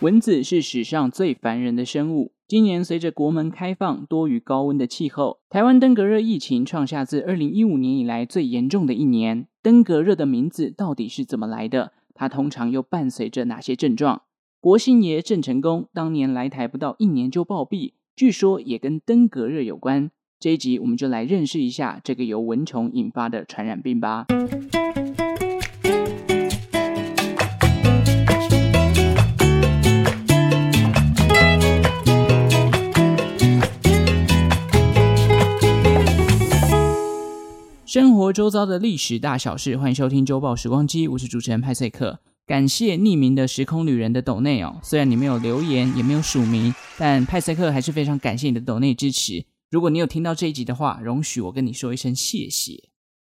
蚊子是史上最烦人的生物。今年随着国门开放，多雨高温的气候，台湾登革热疫情创下自二零一五年以来最严重的一年。登革热的名字到底是怎么来的？它通常又伴随着哪些症状？国姓爷郑成功当年来台不到一年就暴毙，据说也跟登革热有关。这一集我们就来认识一下这个由蚊虫引发的传染病吧。生活周遭的历史大小事，欢迎收听《周报时光机》，我是主持人派翠克。感谢匿名的时空旅人的抖内哦，虽然你没有留言，也没有署名，但派翠克还是非常感谢你的抖内支持。如果你有听到这一集的话，容许我跟你说一声谢谢。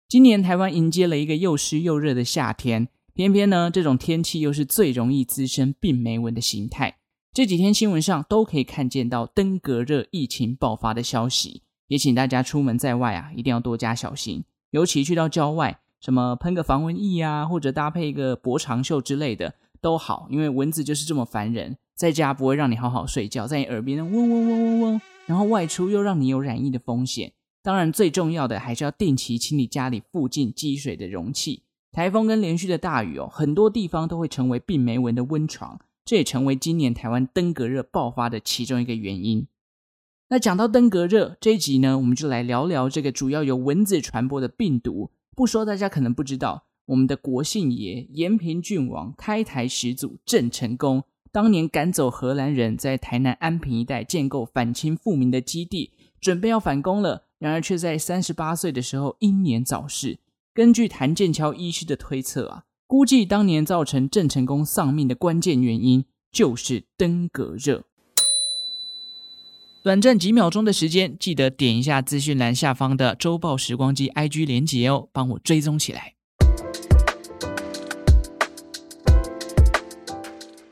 今年台湾迎接了一个又湿又热的夏天，偏偏呢，这种天气又是最容易滋生病媒蚊的形态。这几天新闻上都可以看见到登革热疫情爆发的消息。也请大家出门在外啊，一定要多加小心，尤其去到郊外，什么喷个防蚊液啊，或者搭配一个薄长袖之类的都好，因为蚊子就是这么烦人，在家不会让你好好睡觉，在你耳边嗡嗡嗡嗡嗡，然后外出又让你有染疫的风险。当然，最重要的还是要定期清理家里附近积水的容器。台风跟连续的大雨哦，很多地方都会成为病媒蚊的温床，这也成为今年台湾登革热爆发的其中一个原因。那讲到登革热这一集呢，我们就来聊聊这个主要由蚊子传播的病毒。不说大家可能不知道，我们的国姓爷延平郡王开台始祖郑成功，当年赶走荷兰人，在台南安平一带建构反清复明的基地，准备要反攻了，然而却在三十八岁的时候英年早逝。根据谭建桥医师的推测啊，估计当年造成郑成功丧命的关键原因就是登革热。短暂几秒钟的时间，记得点一下资讯栏下方的周报时光机 IG 连结哦，帮我追踪起来。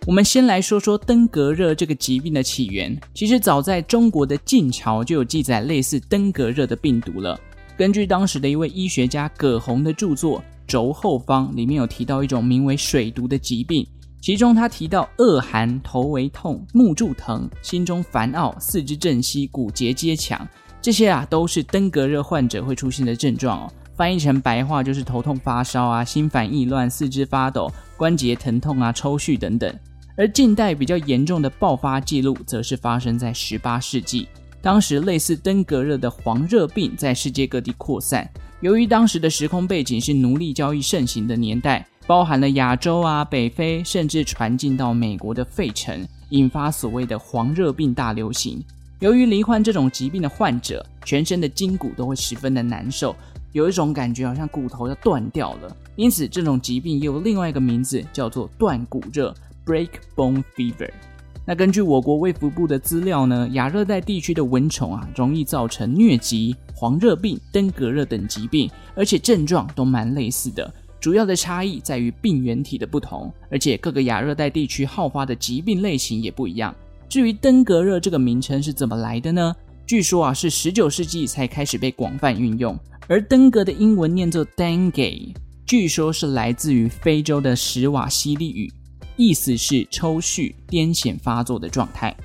我们先来说说登革热这个疾病的起源。其实早在中国的晋朝就有记载类似登革热的病毒了。根据当时的一位医学家葛洪的著作《轴后方》，里面有提到一种名为水毒的疾病。其中他提到恶寒、头为痛、目柱疼、心中烦恼、四肢震息、骨节皆强，这些啊都是登革热患者会出现的症状哦。翻译成白话就是头痛、发烧啊、心烦意乱、四肢发抖、关节疼痛啊、抽搐等等。而近代比较严重的爆发记录，则是发生在十八世纪，当时类似登革热的黄热病在世界各地扩散。由于当时的时空背景是奴隶交易盛行的年代。包含了亚洲啊、北非，甚至传进到美国的费城，引发所谓的黄热病大流行。由于罹患这种疾病的患者，全身的筋骨都会十分的难受，有一种感觉好像骨头要断掉了。因此，这种疾病也有另外一个名字，叫做断骨热 （break bone fever）。那根据我国卫福部的资料呢，亚热带地区的蚊虫啊，容易造成疟疾、黄热病、登革热等疾病，而且症状都蛮类似的。主要的差异在于病原体的不同，而且各个亚热带地区好发的疾病类型也不一样。至于登革热这个名称是怎么来的呢？据说啊是十九世纪才开始被广泛运用，而登革的英文念作 dengue，据说是来自于非洲的史瓦西利语，意思是抽搐、癫痫发作的状态。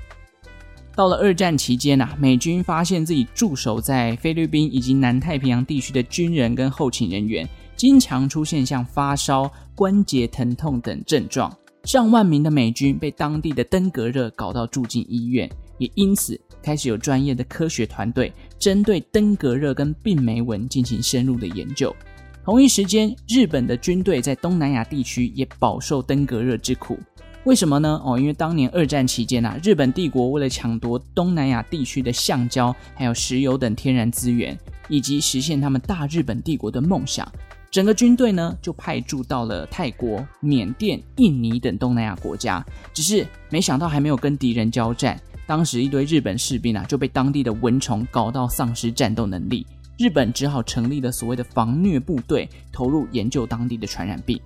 到了二战期间啊，美军发现自己驻守在菲律宾以及南太平洋地区的军人跟后勤人员。经常出现像发烧、关节疼痛等症状，上万名的美军被当地的登革热搞到住进医院，也因此开始有专业的科学团队针对登革热跟病媒蚊进行深入的研究。同一时间，日本的军队在东南亚地区也饱受登革热之苦。为什么呢？哦，因为当年二战期间啊，日本帝国为了抢夺东南亚地区的橡胶、还有石油等天然资源，以及实现他们大日本帝国的梦想。整个军队呢，就派驻到了泰国、缅甸、印尼等东南亚国家。只是没想到，还没有跟敌人交战，当时一堆日本士兵啊，就被当地的蚊虫搞到丧失战斗能力。日本只好成立了所谓的防疟部队，投入研究当地的传染病。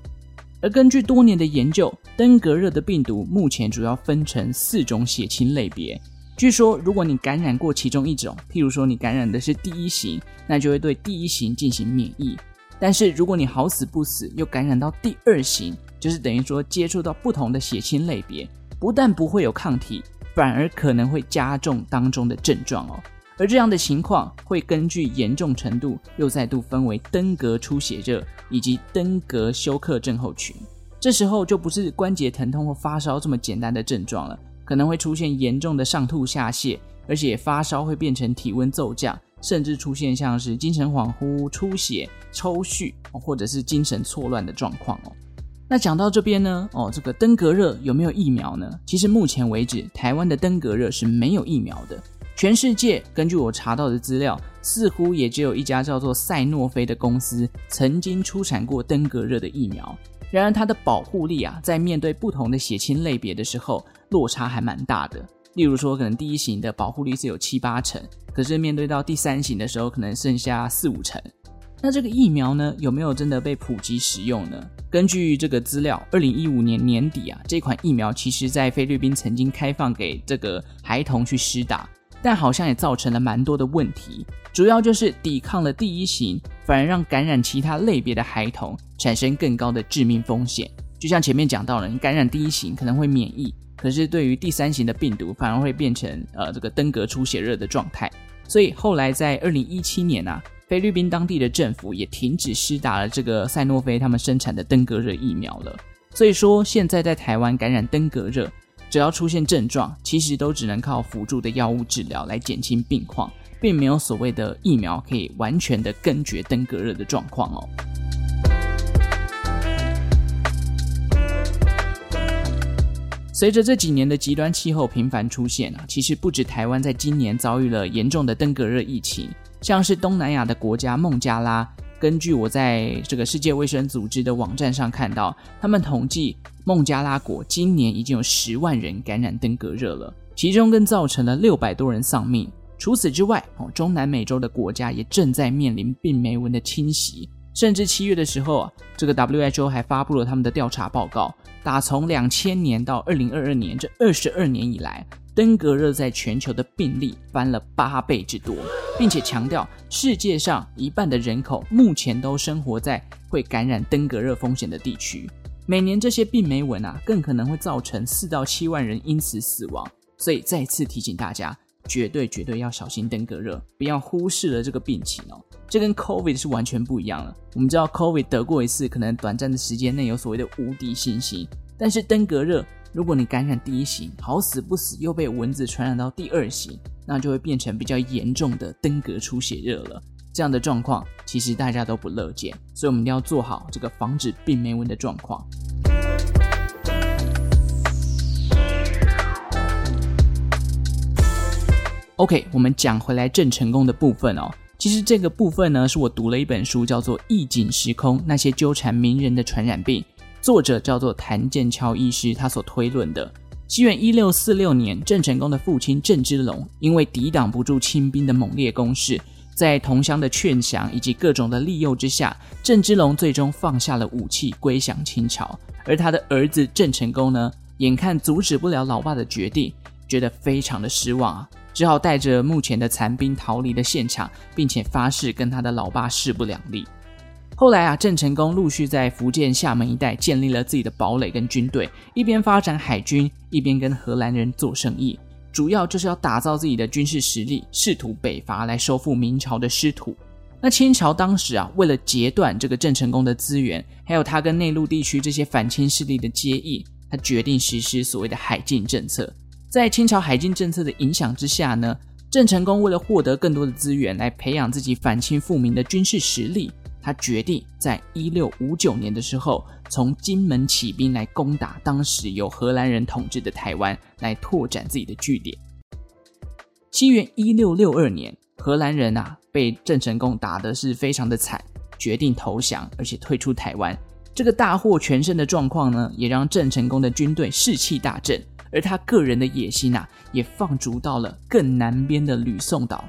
而根据多年的研究，登革热的病毒目前主要分成四种血清类别。据说，如果你感染过其中一种，譬如说你感染的是第一型，那就会对第一型进行免疫。但是如果你好死不死又感染到第二型，就是等于说接触到不同的血清类别，不但不会有抗体，反而可能会加重当中的症状哦。而这样的情况会根据严重程度，又再度分为登革出血热以及登革休克症候群。这时候就不是关节疼痛或发烧这么简单的症状了，可能会出现严重的上吐下泻，而且发烧会变成体温骤降，甚至出现像是精神恍惚、出血、抽搐，或者是精神错乱的状况哦。那讲到这边呢，哦，这个登革热有没有疫苗呢？其实目前为止，台湾的登革热是没有疫苗的。全世界根据我查到的资料，似乎也只有一家叫做赛诺菲的公司曾经出产过登革热的疫苗。然而它的保护力啊，在面对不同的血清类别的时候，落差还蛮大的。例如说，可能第一型的保护力是有七八成，可是面对到第三型的时候，可能剩下四五成。那这个疫苗呢，有没有真的被普及使用呢？根据这个资料，二零一五年年底啊，这款疫苗其实在菲律宾曾经开放给这个孩童去施打。但好像也造成了蛮多的问题，主要就是抵抗了第一型，反而让感染其他类别的孩童产生更高的致命风险。就像前面讲到了，你感染第一型可能会免疫，可是对于第三型的病毒，反而会变成呃这个登革出血热的状态。所以后来在二零一七年啊，菲律宾当地的政府也停止施打了这个赛诺菲他们生产的登革热疫苗了。所以说现在在台湾感染登革热。只要出现症状，其实都只能靠辅助的药物治疗来减轻病况，并没有所谓的疫苗可以完全的根绝登革热的状况哦。随着这几年的极端气候频繁出现啊，其实不止台湾在今年遭遇了严重的登革热疫情，像是东南亚的国家孟加拉。根据我在这个世界卫生组织的网站上看到，他们统计孟加拉国今年已经有十万人感染登革热了，其中更造成了六百多人丧命。除此之外，哦，中南美洲的国家也正在面临病媒蚊的侵袭，甚至七月的时候啊，这个 WHO 还发布了他们的调查报告，打从两千年到二零二二年这二十二年以来。登革热在全球的病例翻了八倍之多，并且强调世界上一半的人口目前都生活在会感染登革热风险的地区。每年这些病媒蚊啊，更可能会造成四到七万人因此死亡。所以再次提醒大家，绝对绝对要小心登革热，不要忽视了这个病情哦。这跟 COVID 是完全不一样了。我们知道 COVID 得过一次，可能短暂的时间内有所谓的无敌信心，但是登革热。如果你感染第一型，好死不死又被蚊子传染到第二型，那就会变成比较严重的登革出血热了。这样的状况其实大家都不乐见，所以我们一定要做好这个防止病媒蚊的状况。OK，我们讲回来郑成功的部分哦。其实这个部分呢，是我读了一本书，叫做《异景时空：那些纠缠名人的传染病》。作者叫做谭建超医师，他所推论的，西元一六四六年，郑成功的父亲郑芝龙因为抵挡不住清兵的猛烈攻势，在同乡的劝降以及各种的利诱之下，郑芝龙最终放下了武器，归降清朝。而他的儿子郑成功呢，眼看阻止不了老爸的决定，觉得非常的失望啊，只好带着目前的残兵逃离了现场，并且发誓跟他的老爸势不两立。后来啊，郑成功陆续在福建厦门一带建立了自己的堡垒跟军队，一边发展海军，一边跟荷兰人做生意，主要就是要打造自己的军事实力，试图北伐来收复明朝的失土。那清朝当时啊，为了截断这个郑成功的资源，还有他跟内陆地区这些反清势力的接应，他决定实施所谓的海禁政策。在清朝海禁政策的影响之下呢，郑成功为了获得更多的资源来培养自己反清复明的军事实力。他决定在一六五九年的时候，从金门起兵来攻打当时由荷兰人统治的台湾，来拓展自己的据点。西元一六六二年，荷兰人啊被郑成功打得是非常的惨，决定投降，而且退出台湾。这个大获全胜的状况呢，也让郑成功的军队士气大振，而他个人的野心啊，也放逐到了更南边的吕宋岛。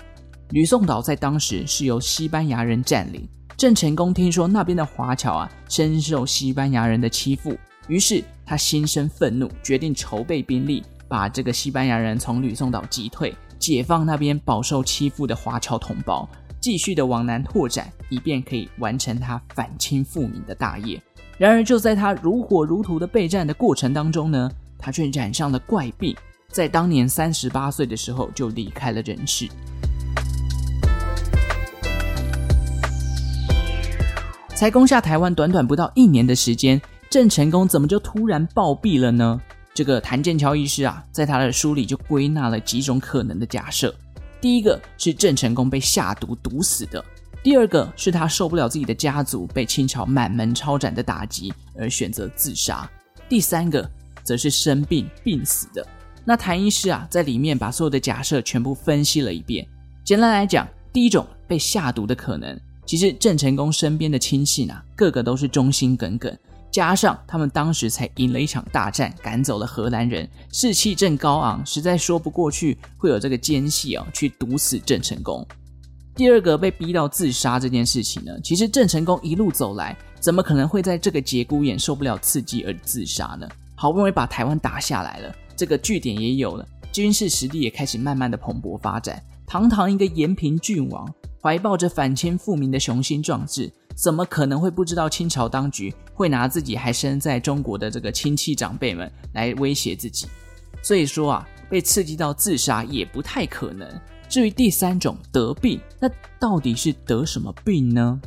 吕宋岛在当时是由西班牙人占领。郑成功听说那边的华侨啊深受西班牙人的欺负，于是他心生愤怒，决定筹备兵力，把这个西班牙人从吕宋岛击退，解放那边饱受欺负的华侨同胞，继续的往南拓展，以便可以完成他反清复明的大业。然而，就在他如火如荼的备战的过程当中呢，他却染上了怪病，在当年三十八岁的时候就离开了人世。才攻下台湾短短不到一年的时间，郑成功怎么就突然暴毙了呢？这个谭建桥医师啊，在他的书里就归纳了几种可能的假设。第一个是郑成功被下毒毒死的，第二个是他受不了自己的家族被清朝满门抄斩的打击而选择自杀，第三个则是生病病死的。那谭医师啊，在里面把所有的假设全部分析了一遍。简单来讲，第一种被下毒的可能，其实郑成功身边的亲信啊，个个都是忠心耿耿。加上他们当时才赢了一场大战，赶走了荷兰人，士气正高昂，实在说不过去会有这个奸细哦去毒死郑成功。第二个被逼到自杀这件事情呢，其实郑成功一路走来，怎么可能会在这个节骨眼受不了刺激而自杀呢？好不容易把台湾打下来了，这个据点也有了，军事实力也开始慢慢的蓬勃发展。堂堂一个延平郡王，怀抱着反清复明的雄心壮志。怎么可能会不知道清朝当局会拿自己还身在中国的这个亲戚长辈们来威胁自己？所以说啊，被刺激到自杀也不太可能。至于第三种得病，那到底是得什么病呢？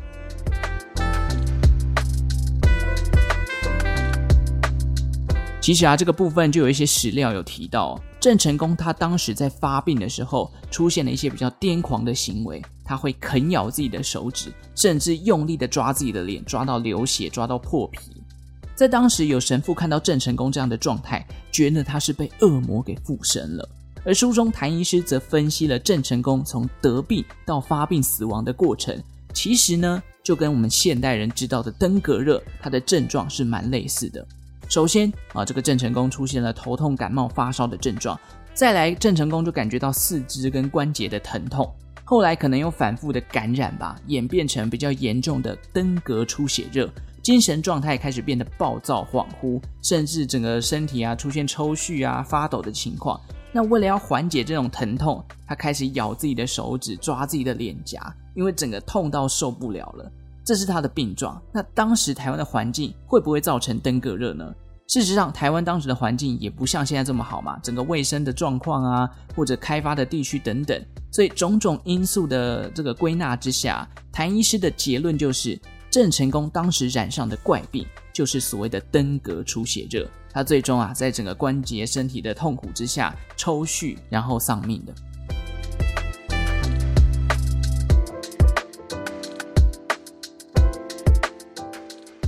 其实啊，这个部分就有一些史料有提到，郑成功他当时在发病的时候，出现了一些比较癫狂的行为，他会啃咬自己的手指，甚至用力的抓自己的脸，抓到流血，抓到破皮。在当时，有神父看到郑成功这样的状态，觉得他是被恶魔给附身了。而书中谭医师则分析了郑成功从得病到发病死亡的过程，其实呢，就跟我们现代人知道的登革热，它的症状是蛮类似的。首先啊，这个郑成功出现了头痛、感冒、发烧的症状，再来郑成功就感觉到四肢跟关节的疼痛，后来可能又反复的感染吧，演变成比较严重的登革出血热，精神状态开始变得暴躁、恍惚，甚至整个身体啊出现抽搐啊、发抖的情况。那为了要缓解这种疼痛，他开始咬自己的手指、抓自己的脸颊，因为整个痛到受不了了。这是他的病状。那当时台湾的环境会不会造成登革热呢？事实上，台湾当时的环境也不像现在这么好嘛，整个卫生的状况啊，或者开发的地区等等，所以种种因素的这个归纳之下，谭医师的结论就是，郑成功当时染上的怪病就是所谓的登革出血热，他最终啊，在整个关节、身体的痛苦之下抽搐，然后丧命的。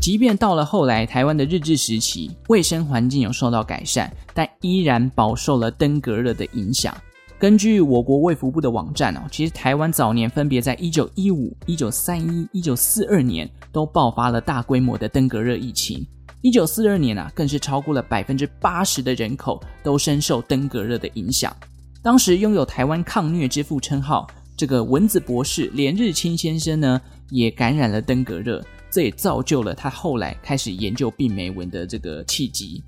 即便到了后来，台湾的日治时期，卫生环境有受到改善，但依然饱受了登革热的影响。根据我国卫福部的网站哦，其实台湾早年分别在一九一五、一九三一、一九四二年都爆发了大规模的登革热疫情。一九四二年啊，更是超过了百分之八十的人口都深受登革热的影响。当时拥有台湾抗疟之父称号这个蚊子博士连日清先生呢，也感染了登革热。这也造就了他后来开始研究病媒蚊的这个契机。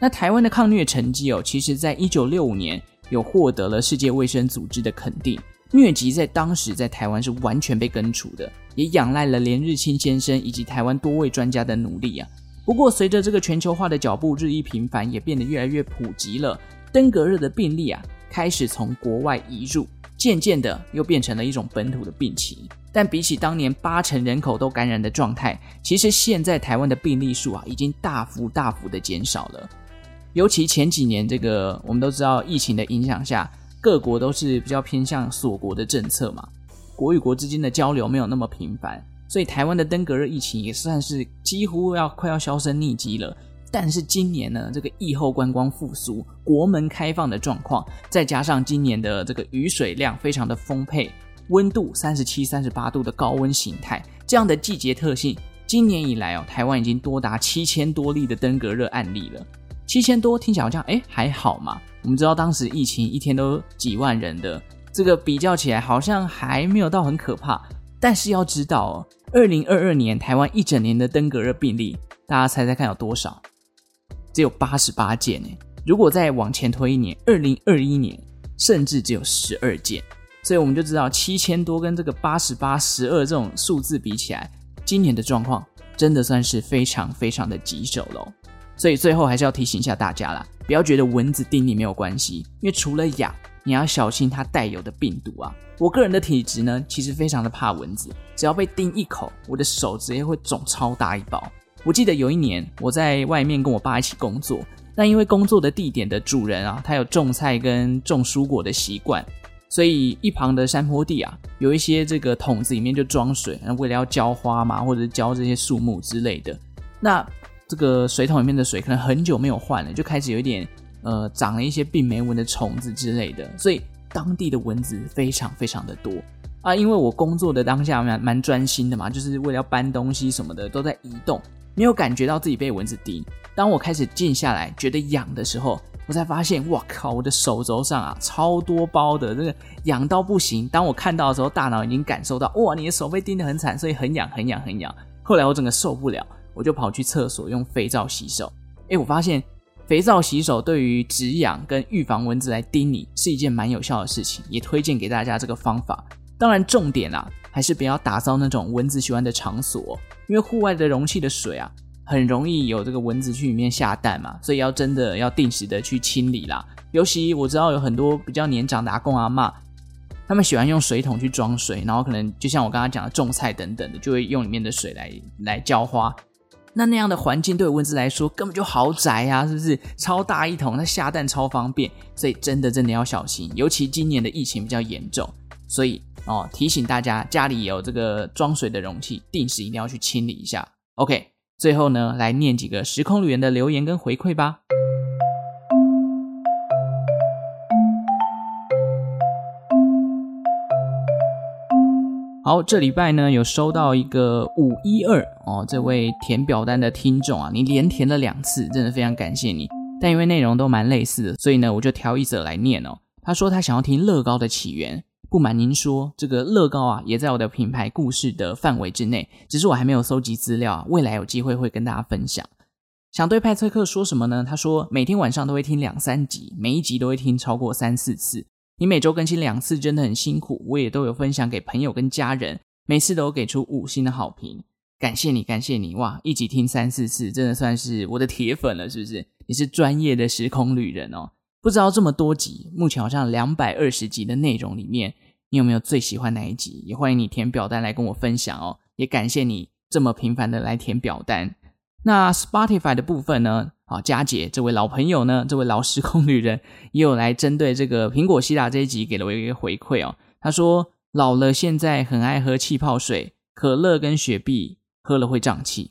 那台湾的抗疟成绩哦，其实在一九六五年有获得了世界卫生组织的肯定。疟疾在当时在台湾是完全被根除的，也仰赖了连日清先生以及台湾多位专家的努力啊。不过随着这个全球化的脚步日益频繁，也变得越来越普及了，登革热的病例啊开始从国外移入，渐渐的又变成了一种本土的病情。但比起当年八成人口都感染的状态，其实现在台湾的病例数啊，已经大幅大幅的减少了。尤其前几年，这个我们都知道，疫情的影响下，各国都是比较偏向锁国的政策嘛，国与国之间的交流没有那么频繁，所以台湾的登革热疫情也算是几乎要快要销声匿迹了。但是今年呢，这个疫后观光复苏、国门开放的状况，再加上今年的这个雨水量非常的丰沛。温度三十七、三十八度的高温形态，这样的季节特性，今年以来哦，台湾已经多达七千多例的登革热案例了。七千多听起来好像哎还好嘛。我们知道当时疫情一天都几万人的，这个比较起来好像还没有到很可怕。但是要知道哦，二零二二年台湾一整年的登革热病例，大家猜猜看有多少？只有八十八件呢。如果再往前推一年，二零二一年甚至只有十二件。所以我们就知道七千多跟这个八十八、十二这种数字比起来，今年的状况真的算是非常非常的棘手喽。所以最后还是要提醒一下大家啦，不要觉得蚊子叮你没有关系，因为除了痒，你要小心它带有的病毒啊。我个人的体质呢，其实非常的怕蚊子，只要被叮一口，我的手直接会肿超大一包。我记得有一年我在外面跟我爸一起工作，但因为工作的地点的主人啊，他有种菜跟种蔬果的习惯，所以一旁的山坡地啊，有一些这个桶子里面就装水，那为了要浇花嘛，或者浇这些树木之类的。那这个水桶里面的水可能很久没有换了，就开始有一点呃长了一些病媒蚊的虫子之类的，所以。当地的蚊子非常非常的多啊，因为我工作的当下蛮蛮专心的嘛，就是为了要搬东西什么的都在移动，没有感觉到自己被蚊子叮。当我开始静下来觉得痒的时候，我才发现，哇靠，我的手肘上啊超多包的，这个痒到不行。当我看到的时候，大脑已经感受到，哇，你的手被叮得很惨，所以很痒很痒很痒。后来我整个受不了，我就跑去厕所用肥皂洗手。诶，我发现。肥皂洗手对于止痒跟预防蚊子来叮你是一件蛮有效的事情，也推荐给大家这个方法。当然，重点啊还是不要打造那种蚊子喜欢的场所，因为户外的容器的水啊很容易有这个蚊子去里面下蛋嘛，所以要真的要定时的去清理啦。尤其我知道有很多比较年长的阿公阿妈，他们喜欢用水桶去装水，然后可能就像我刚刚讲的种菜等等的，就会用里面的水来来浇花。那那样的环境对蚊子来说根本就豪宅啊，是不是？超大一桶，它下蛋超方便，所以真的真的要小心。尤其今年的疫情比较严重，所以哦，提醒大家家里有这个装水的容器，定时一定要去清理一下。OK，最后呢，来念几个时空旅人的留言跟回馈吧。好，这礼拜呢有收到一个五一二哦，这位填表单的听众啊，你连填了两次，真的非常感谢你。但因为内容都蛮类似的，所以呢我就挑一则来念哦。他说他想要听乐高的起源。不瞒您说，这个乐高啊也在我的品牌故事的范围之内，只是我还没有搜集资料，未来有机会会跟大家分享。想对派崔克说什么呢？他说每天晚上都会听两三集，每一集都会听超过三四次。你每周更新两次，真的很辛苦。我也都有分享给朋友跟家人，每次都给出五星的好评，感谢你，感谢你！哇，一集听三四次，真的算是我的铁粉了，是不是？你是专业的时空旅人哦。不知道这么多集，目前好像两百二十集的内容里面，你有没有最喜欢哪一集？也欢迎你填表单来跟我分享哦。也感谢你这么频繁的来填表单。那 Spotify 的部分呢？好，佳姐这位老朋友呢，这位老时空旅人也有来针对这个苹果西打这一集给了我一个回馈哦。他说老了现在很爱喝气泡水，可乐跟雪碧喝了会胀气。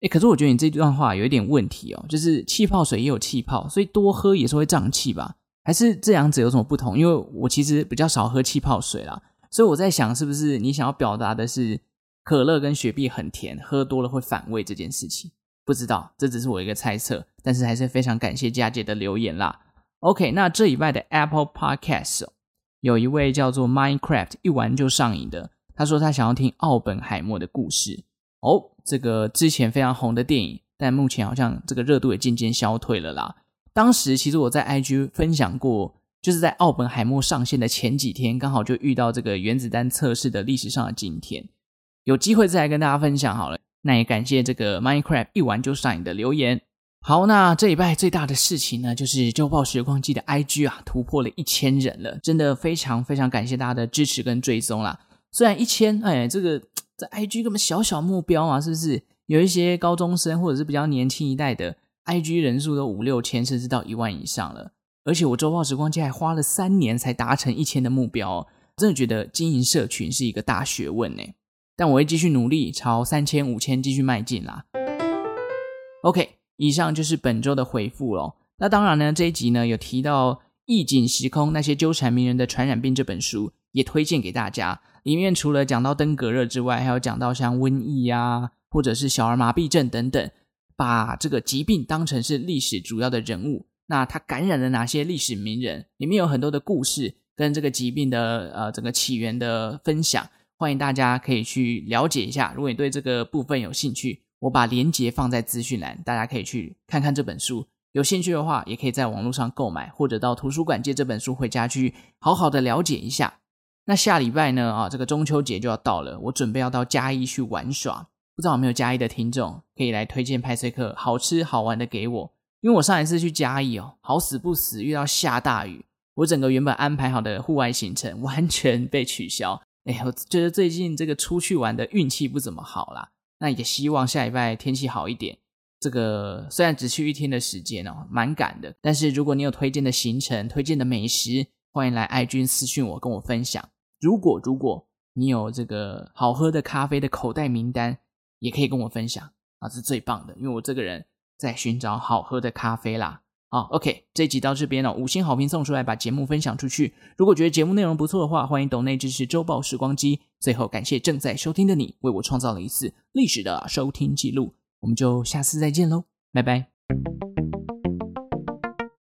诶，可是我觉得你这段话有一点问题哦，就是气泡水也有气泡，所以多喝也是会胀气吧？还是这样子有什么不同？因为我其实比较少喝气泡水啦，所以我在想是不是你想要表达的是可乐跟雪碧很甜，喝多了会反胃这件事情？不知道，这只是我一个猜测，但是还是非常感谢佳姐的留言啦。OK，那这以外的 Apple Podcast 有一位叫做 Minecraft 一玩就上瘾的，他说他想要听奥本海默的故事哦，这个之前非常红的电影，但目前好像这个热度也渐渐消退了啦。当时其实我在 IG 分享过，就是在奥本海默上线的前几天，刚好就遇到这个原子弹测试的历史上的今天，有机会再来跟大家分享好了。那也感谢这个 Minecraft 一玩就上瘾的留言。好，那这礼拜最大的事情呢，就是《周报时光机》的 IG 啊突破了一千人了，真的非常非常感谢大家的支持跟追踪啦。虽然一千，哎，这个在 IG 根本小小目标嘛，是不是？有一些高中生或者是比较年轻一代的 IG 人数都五六千，甚至到一万以上了。而且我《周报时光机》还花了三年才达成一千的目标哦，真的觉得经营社群是一个大学问呢。但我会继续努力，朝三千、五千继续迈进啦。OK，以上就是本周的回复喽。那当然呢，这一集呢有提到《异景时空：那些纠缠名人的传染病》这本书，也推荐给大家。里面除了讲到登革热之外，还有讲到像瘟疫呀，或者是小儿麻痹症等等，把这个疾病当成是历史主要的人物。那他感染了哪些历史名人？里面有很多的故事跟这个疾病的呃整个起源的分享。欢迎大家可以去了解一下，如果你对这个部分有兴趣，我把链接放在资讯栏，大家可以去看看这本书。有兴趣的话，也可以在网络上购买，或者到图书馆借这本书回家去好好的了解一下。那下礼拜呢？啊，这个中秋节就要到了，我准备要到嘉义去玩耍。不知道有没有嘉义的听众可以来推荐派翠克好吃好玩的给我？因为我上一次去嘉义哦，好死不死遇到下大雨，我整个原本安排好的户外行程完全被取消。哎，我觉得最近这个出去玩的运气不怎么好啦。那也希望下礼拜天气好一点。这个虽然只去一天的时间哦，蛮赶的。但是如果你有推荐的行程、推荐的美食，欢迎来爱君私讯我，跟我分享。如果如果你有这个好喝的咖啡的口袋名单，也可以跟我分享啊，是最棒的。因为我这个人在寻找好喝的咖啡啦。好，OK，这集到这边哦，五星好评送出来，把节目分享出去。如果觉得节目内容不错的话，欢迎抖内支持周报时光机。最后，感谢正在收听的你，为我创造了一次历史的收听记录。我们就下次再见喽，拜拜。